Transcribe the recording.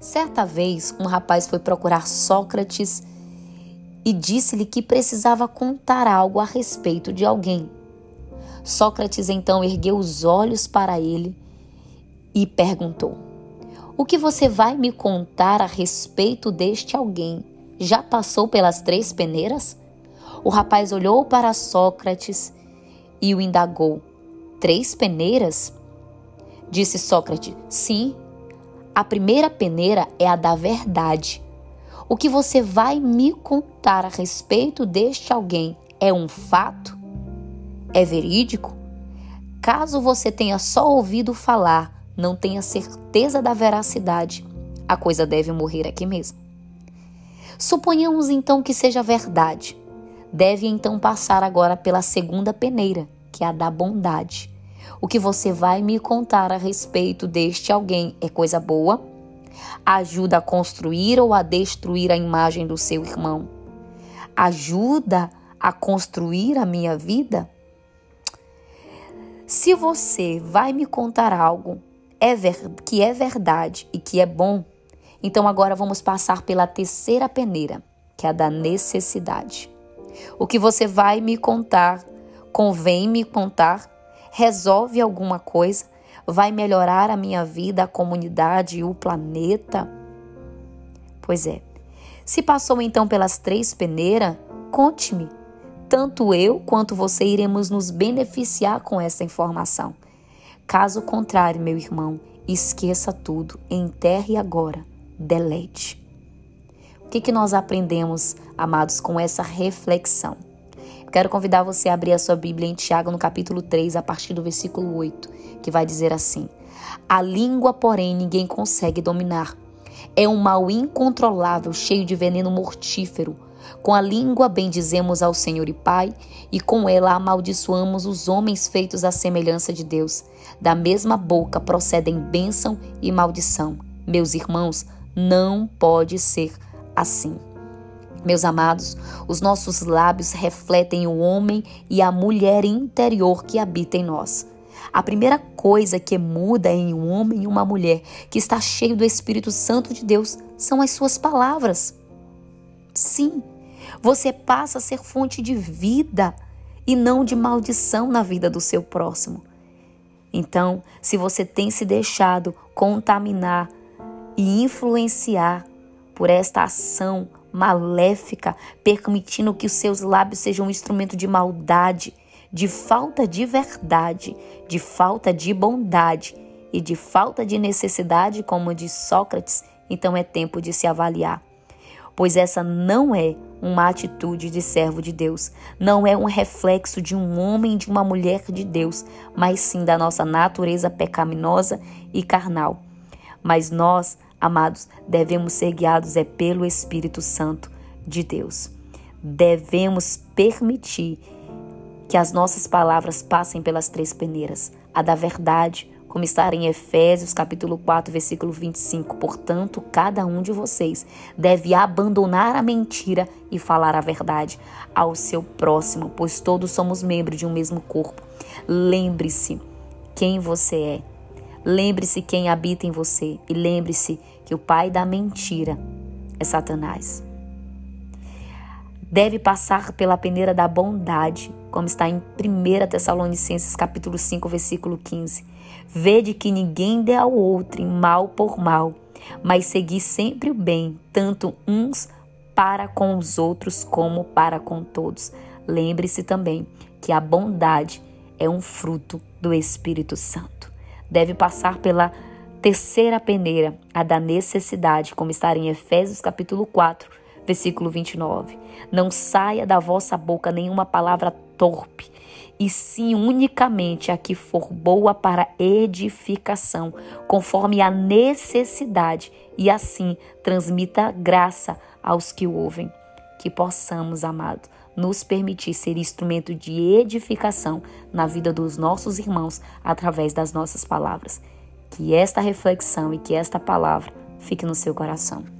Certa vez, um rapaz foi procurar Sócrates e disse-lhe que precisava contar algo a respeito de alguém. Sócrates então ergueu os olhos para ele e perguntou: O que você vai me contar a respeito deste alguém? Já passou pelas três peneiras? O rapaz olhou para Sócrates e o indagou: Três peneiras? Disse Sócrates: Sim, a primeira peneira é a da verdade. O que você vai me contar a respeito deste alguém é um fato? É verídico? Caso você tenha só ouvido falar, não tenha certeza da veracidade, a coisa deve morrer aqui mesmo. Suponhamos então que seja verdade. Deve então passar agora pela segunda peneira, que é a da bondade. O que você vai me contar a respeito deste alguém é coisa boa? Ajuda a construir ou a destruir a imagem do seu irmão? Ajuda a construir a minha vida? Se você vai me contar algo é que é verdade e que é bom, então agora vamos passar pela terceira peneira, que é a da necessidade. O que você vai me contar, convém me contar resolve alguma coisa? Vai melhorar a minha vida, a comunidade e o planeta? Pois é. Se passou então pelas três peneiras, conte-me. Tanto eu quanto você iremos nos beneficiar com essa informação. Caso contrário, meu irmão, esqueça tudo, enterre agora, delete. O que, que nós aprendemos, amados, com essa reflexão? Quero convidar você a abrir a sua Bíblia em Tiago, no capítulo 3, a partir do versículo 8, que vai dizer assim: A língua, porém, ninguém consegue dominar. É um mal incontrolável, cheio de veneno mortífero. Com a língua bendizemos ao Senhor e Pai, e com ela amaldiçoamos os homens feitos à semelhança de Deus. Da mesma boca procedem bênção e maldição. Meus irmãos, não pode ser assim. Meus amados, os nossos lábios refletem o homem e a mulher interior que habita em nós. A primeira coisa que muda em um homem e uma mulher que está cheio do Espírito Santo de Deus são as suas palavras. Sim, você passa a ser fonte de vida e não de maldição na vida do seu próximo. Então, se você tem se deixado contaminar e influenciar por esta ação maléfica, permitindo que os seus lábios sejam um instrumento de maldade, de falta de verdade, de falta de bondade e de falta de necessidade, como diz Sócrates, então é tempo de se avaliar. Pois essa não é uma atitude de servo de Deus, não é um reflexo de um homem de uma mulher de Deus, mas sim da nossa natureza pecaminosa e carnal. Mas nós Amados, devemos ser guiados é pelo Espírito Santo de Deus. Devemos permitir que as nossas palavras passem pelas três peneiras, a da verdade, como está em Efésios capítulo 4, versículo 25. Portanto, cada um de vocês deve abandonar a mentira e falar a verdade ao seu próximo, pois todos somos membros de um mesmo corpo. Lembre-se quem você é. Lembre-se quem habita em você e lembre-se que o pai da mentira é Satanás. Deve passar pela peneira da bondade, como está em 1 Tessalonicenses capítulo 5, versículo 15. Vede que ninguém dê ao outro mal por mal, mas segui sempre o bem, tanto uns para com os outros como para com todos. Lembre-se também que a bondade é um fruto do Espírito Santo. Deve passar pela Terceira peneira, a da necessidade, como está em Efésios capítulo 4, versículo 29. Não saia da vossa boca nenhuma palavra torpe, e sim unicamente a que for boa para edificação, conforme a necessidade, e assim transmita graça aos que ouvem. Que possamos, amado, nos permitir ser instrumento de edificação na vida dos nossos irmãos através das nossas palavras. Que esta reflexão e que esta palavra fique no seu coração.